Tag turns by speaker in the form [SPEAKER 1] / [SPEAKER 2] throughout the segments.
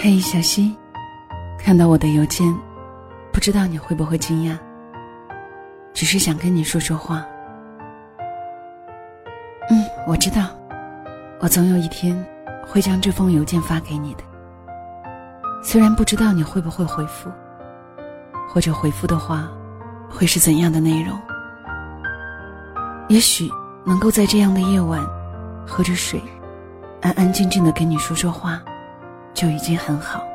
[SPEAKER 1] 嘿，小溪，看到我的邮件，不知道你会不会惊讶？只是想跟你说说话。嗯，我知道，我总有一天会将这封邮件发给你的。虽然不知道你会不会回复，或者回复的话，会是怎样的内容。也许能够在这样的夜晚，喝着水，安安静静的跟你说说话。就已经很好。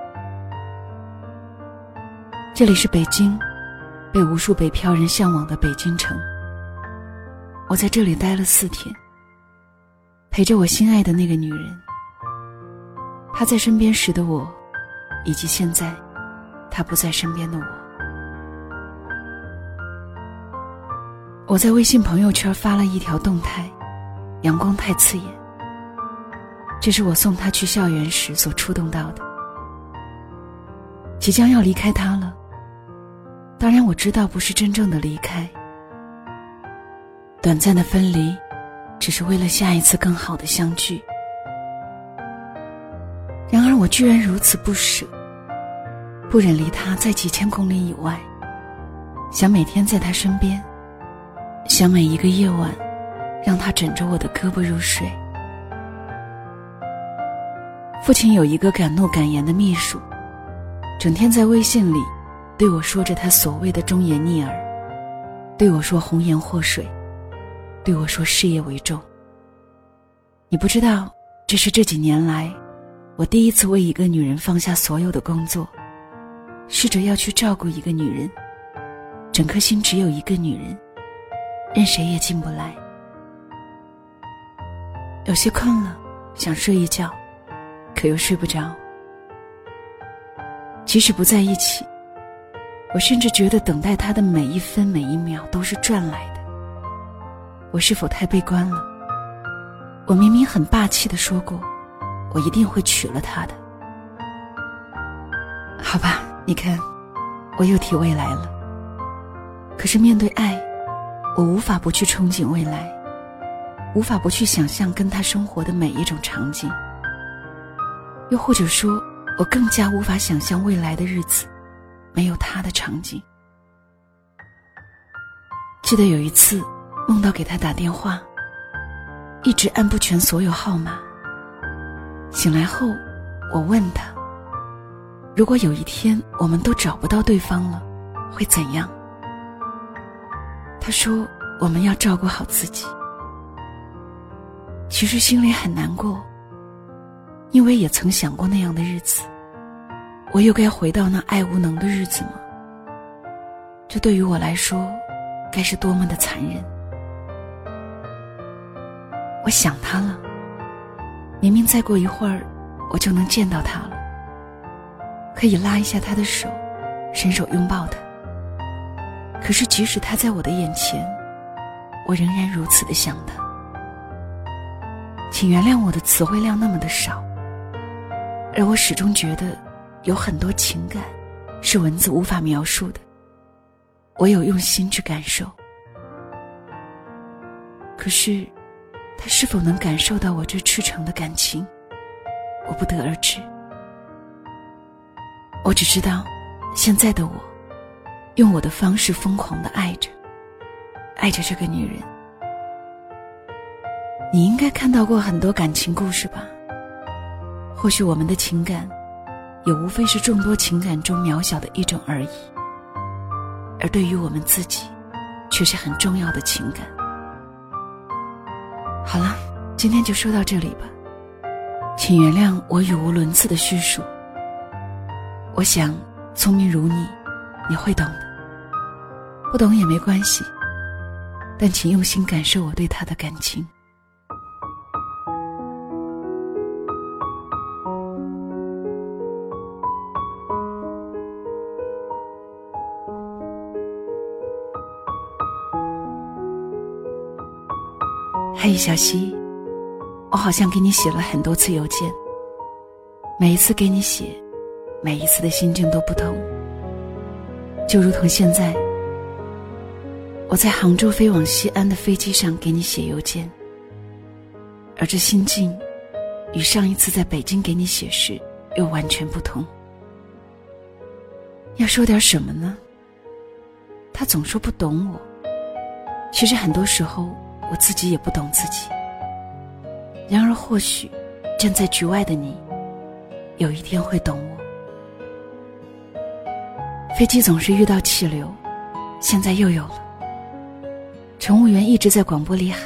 [SPEAKER 1] 这里是北京，被无数北漂人向往的北京城。我在这里待了四天，陪着我心爱的那个女人。她在身边时的我，以及现在她不在身边的我。我在微信朋友圈发了一条动态：阳光太刺眼。这是我送他去校园时所触动到的。即将要离开他了，当然我知道不是真正的离开，短暂的分离，只是为了下一次更好的相聚。然而我居然如此不舍，不忍离他在几千公里以外，想每天在他身边，想每一个夜晚，让他枕着我的胳膊入睡。父亲有一个敢怒敢言的秘书，整天在微信里对我说着他所谓的忠言逆耳，对我说红颜祸水，对我说事业为重。你不知道，这是这几年来我第一次为一个女人放下所有的工作，试着要去照顾一个女人，整颗心只有一个女人，任谁也进不来。有些困了，想睡一觉。可又睡不着。即使不在一起，我甚至觉得等待他的每一分每一秒都是赚来的。我是否太悲观了？我明明很霸气的说过，我一定会娶了她的。好吧，你看，我又提未来了。可是面对爱，我无法不去憧憬未来，无法不去想象跟他生活的每一种场景。又或者说，我更加无法想象未来的日子没有他的场景。记得有一次梦到给他打电话，一直按不全所有号码。醒来后，我问他：“如果有一天我们都找不到对方了，会怎样？”他说：“我们要照顾好自己。”其实心里很难过。因为也曾想过那样的日子，我又该回到那爱无能的日子吗？这对于我来说，该是多么的残忍！我想他了，明明再过一会儿，我就能见到他了，可以拉一下他的手，伸手拥抱他。可是即使他在我的眼前，我仍然如此的想他。请原谅我的词汇量那么的少。而我始终觉得，有很多情感是文字无法描述的，唯有用心去感受。可是，他是否能感受到我这赤诚的感情，我不得而知。我只知道，现在的我，用我的方式疯狂的爱着，爱着这个女人。你应该看到过很多感情故事吧？或许我们的情感，也无非是众多情感中渺小的一种而已，而对于我们自己，却是很重要的情感。好了，今天就说到这里吧，请原谅我语无伦次的叙述。我想，聪明如你，你会懂的；不懂也没关系，但请用心感受我对他的感情。嘿，小溪，我好像给你写了很多次邮件。每一次给你写，每一次的心境都不同。就如同现在，我在杭州飞往西安的飞机上给你写邮件，而这心境，与上一次在北京给你写时又完全不同。要说点什么呢？他总说不懂我，其实很多时候我自己也不懂自己。然而，或许站在局外的你，有一天会懂我。飞机总是遇到气流，现在又有了。乘务员一直在广播里喊：“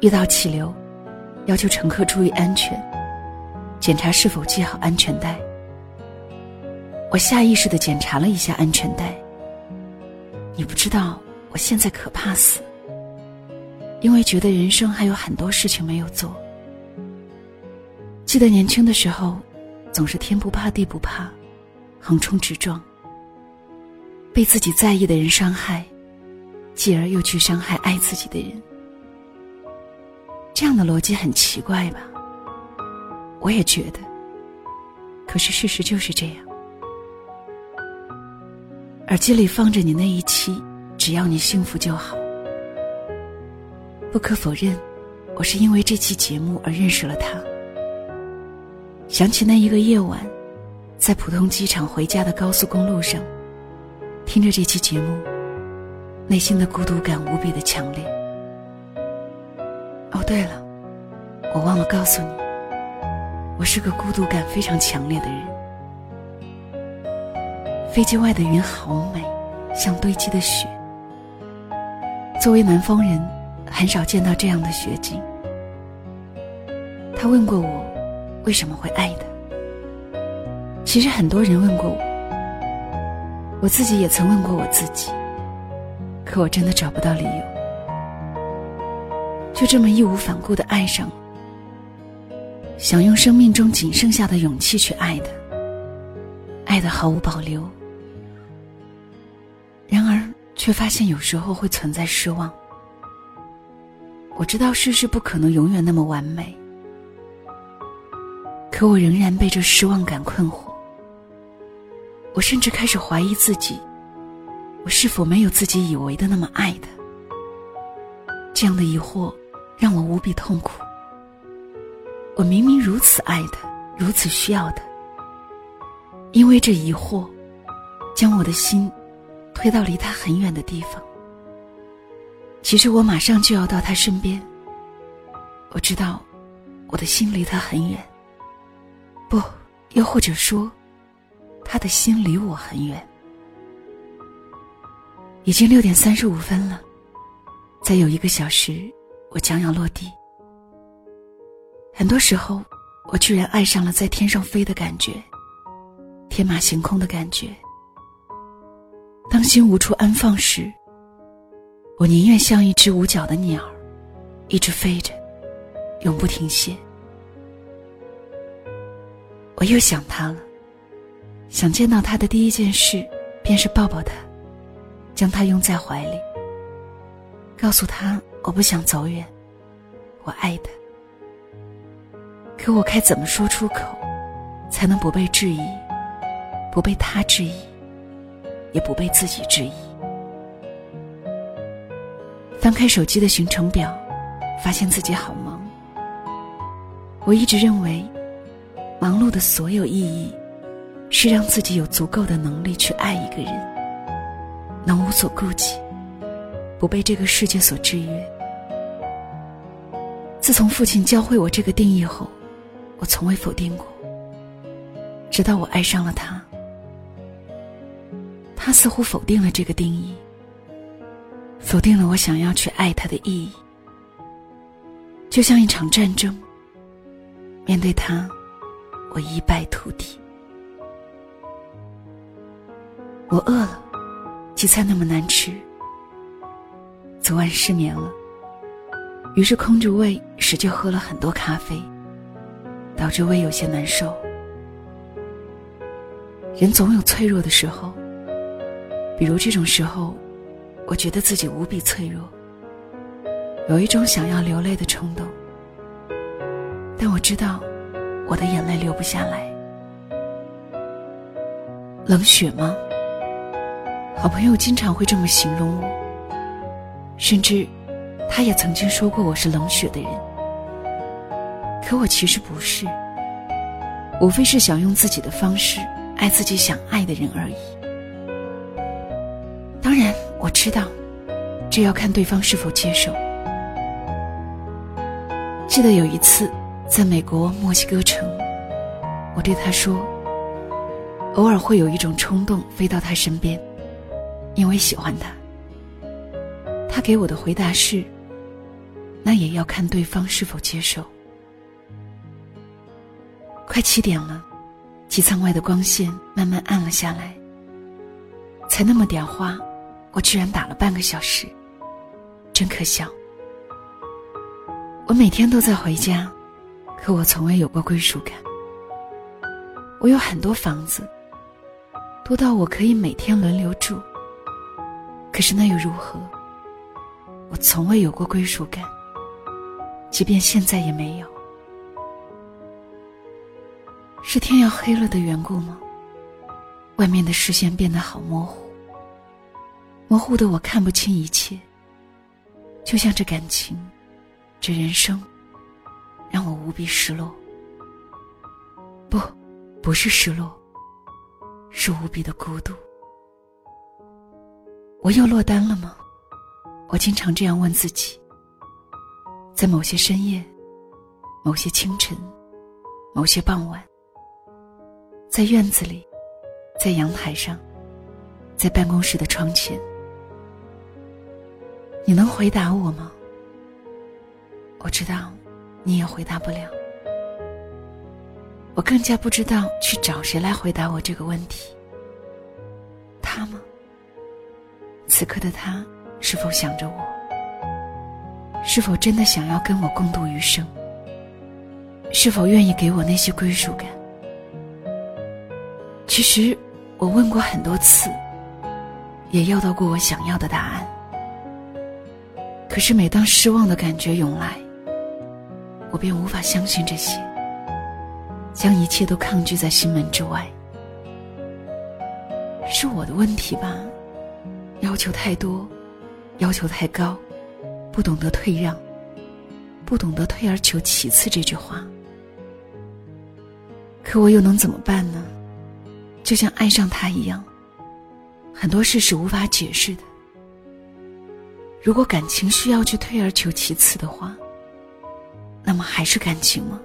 [SPEAKER 1] 遇到气流，要求乘客注意安全，检查是否系好安全带。”我下意识的检查了一下安全带。你不知道，我现在可怕死，因为觉得人生还有很多事情没有做。记得年轻的时候，总是天不怕地不怕，横冲直撞。被自己在意的人伤害，继而又去伤害爱自己的人，这样的逻辑很奇怪吧？我也觉得。可是事实就是这样。耳机里放着你那一期《只要你幸福就好》，不可否认，我是因为这期节目而认识了他。想起那一个夜晚，在浦东机场回家的高速公路上，听着这期节目，内心的孤独感无比的强烈。哦，对了，我忘了告诉你，我是个孤独感非常强烈的人。飞机外的云好美，像堆积的雪。作为南方人，很少见到这样的雪景。他问过我。为什么会爱的？其实很多人问过我，我自己也曾问过我自己，可我真的找不到理由。就这么义无反顾的爱上，想用生命中仅剩下的勇气去爱的，爱的毫无保留。然而，却发现有时候会存在失望。我知道世事不可能永远那么完美。可我仍然被这失望感困惑，我甚至开始怀疑自己，我是否没有自己以为的那么爱他？这样的疑惑让我无比痛苦。我明明如此爱他，如此需要他，因为这疑惑，将我的心推到离他很远的地方。其实我马上就要到他身边，我知道，我的心离他很远。不，又或者说，他的心离我很远。已经六点三十五分了，再有一个小时，我将要落地。很多时候，我居然爱上了在天上飞的感觉，天马行空的感觉。当心无处安放时，我宁愿像一只无脚的鸟，一直飞着，永不停歇。我又想他了，想见到他的第一件事，便是抱抱他，将他拥在怀里，告诉他我不想走远，我爱他。可我该怎么说出口，才能不被质疑，不被他质疑，也不被自己质疑？翻开手机的行程表，发现自己好忙。我一直认为。忙碌的所有意义，是让自己有足够的能力去爱一个人，能无所顾忌，不被这个世界所制约。自从父亲教会我这个定义后，我从未否定过。直到我爱上了他，他似乎否定了这个定义，否定了我想要去爱他的意义。就像一场战争，面对他。我一败涂地。我饿了，鸡菜那么难吃。昨晚失眠了，于是空着胃使劲喝了很多咖啡，导致胃有些难受。人总有脆弱的时候，比如这种时候，我觉得自己无比脆弱，有一种想要流泪的冲动，但我知道。我的眼泪流不下来。冷血吗？好朋友经常会这么形容我，甚至他也曾经说过我是冷血的人。可我其实不是，无非是想用自己的方式爱自己想爱的人而已。当然，我知道，这要看对方是否接受。记得有一次，在美国墨西哥城，我对他说：“偶尔会有一种冲动飞到他身边，因为喜欢他。”他给我的回答是：“那也要看对方是否接受。”快七点了，机舱外的光线慢慢暗了下来。才那么点花，我居然打了半个小时，真可笑。我每天都在回家，可我从未有过归属感。我有很多房子，多到我可以每天轮流住。可是那又如何？我从未有过归属感，即便现在也没有。是天要黑了的缘故吗？外面的视线变得好模糊，模糊的我看不清一切，就像这感情。这人生让我无比失落，不，不是失落，是无比的孤独。我又落单了吗？我经常这样问自己。在某些深夜，某些清晨，某些傍晚，在院子里，在阳台上，在办公室的窗前，你能回答我吗？我知道，你也回答不了。我更加不知道去找谁来回答我这个问题。他吗？此刻的他是否想着我？是否真的想要跟我共度余生？是否愿意给我那些归属感？其实，我问过很多次，也要到过我想要的答案。可是，每当失望的感觉涌来，我便无法相信这些，将一切都抗拒在心门之外。是我的问题吧？要求太多，要求太高，不懂得退让，不懂得退而求其次这句话。可我又能怎么办呢？就像爱上他一样，很多事是无法解释的。如果感情需要去退而求其次的话，那么还是感情吗？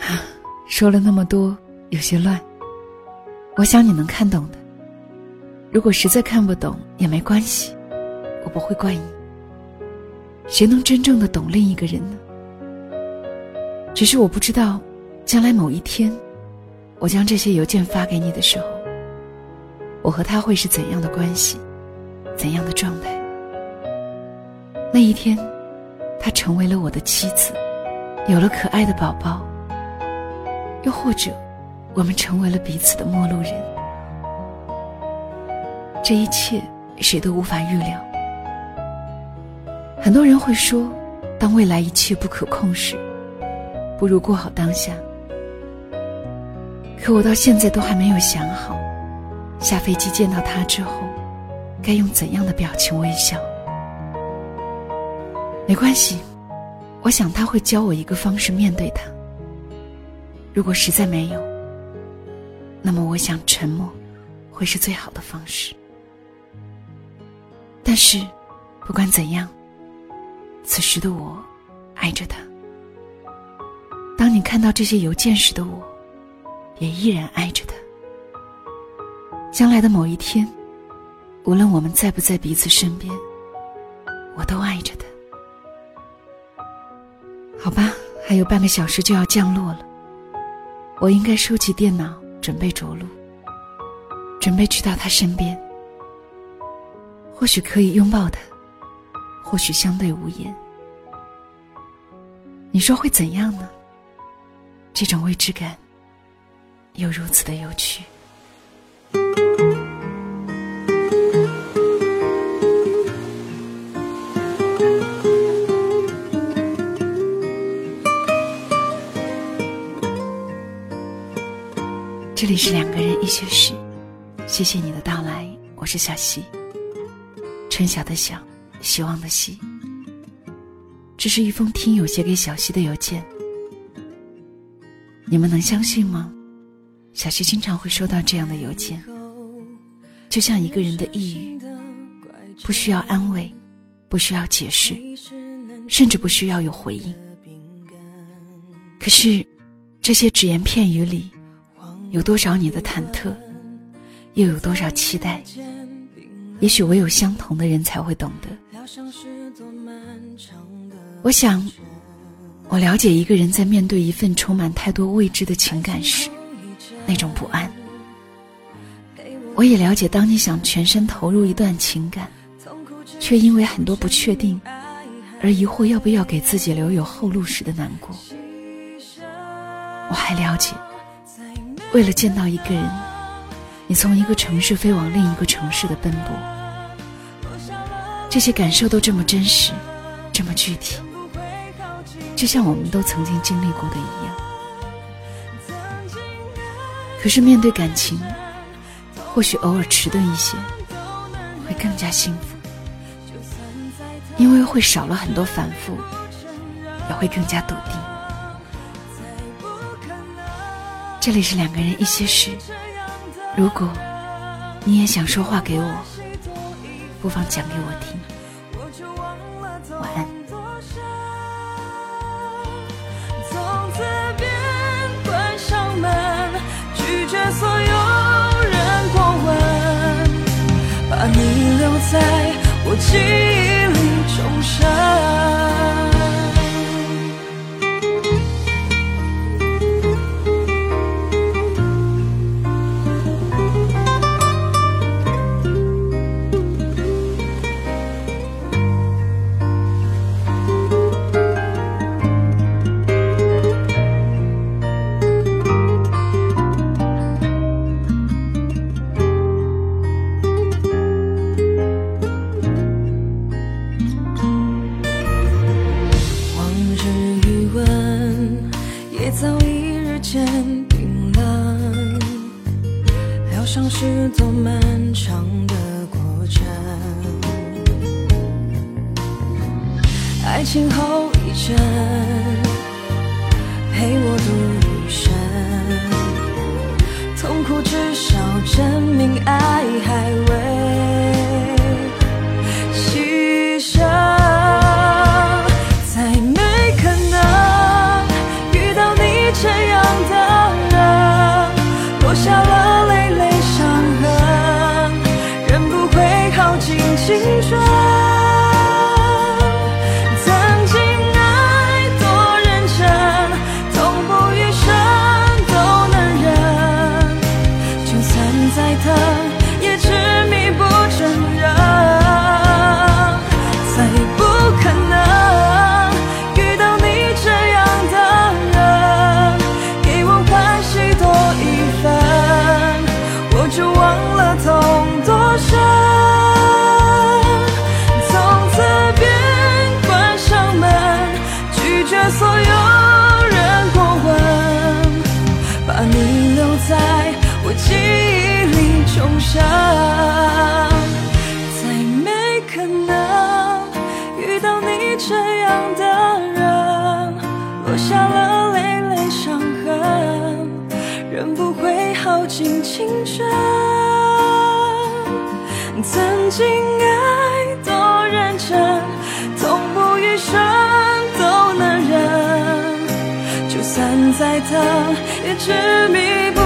[SPEAKER 1] 啊，说了那么多，有些乱。我想你能看懂的。如果实在看不懂也没关系，我不会怪你。谁能真正的懂另一个人呢？只是我不知道，将来某一天，我将这些邮件发给你的时候，我和他会是怎样的关系，怎样的状态？那一天。她成为了我的妻子，有了可爱的宝宝。又或者，我们成为了彼此的陌路人。这一切谁都无法预料。很多人会说，当未来一切不可控时，不如过好当下。可我到现在都还没有想好，下飞机见到他之后，该用怎样的表情微笑。没关系，我想他会教我一个方式面对他。如果实在没有，那么我想沉默会是最好的方式。但是，不管怎样，此时的我爱着他。当你看到这些邮件时的我，也依然爱着他。将来的某一天，无论我们在不在彼此身边，我都爱着他。好吧，还有半个小时就要降落了。我应该收起电脑，准备着陆，准备去到他身边。或许可以拥抱他，或许相对无言。你说会怎样呢？这种未知感，又如此的有趣。这里是两个人一些事，谢谢你的到来，我是小溪。春晓的晓，希望的希。这是一封听友写给小溪的邮件。你们能相信吗？小溪经常会收到这样的邮件，就像一个人的抑郁，不需要安慰，不需要解释，甚至不需要有回应。可是，这些只言片语里，有多少你的忐忑，又有多少期待？也许唯有相同的人才会懂得。我想，我了解一个人在面对一份充满太多未知的情感时。那种不安，我也了解。当你想全身投入一段情感，却因为很多不确定而疑惑要不要给自己留有后路时的难过，我还了解。为了见到一个人，你从一个城市飞往另一个城市的奔波，这些感受都这么真实，这么具体，就像我们都曾经经历过的一样。可是面对感情，或许偶尔迟钝一些，会更加幸福，因为会少了很多反复，也会更加笃定。这里是两个人一些事，如果你也想说话给我，不妨讲给我听。晚安。
[SPEAKER 2] 所有人过问，把你留在我记忆情后遗症陪我度余生，痛苦至少证明爱还未遇到你这样的人，落下了累累伤痕，人不会耗尽青春。曾经爱多认真，痛不欲生都能忍，就算再疼也执迷不。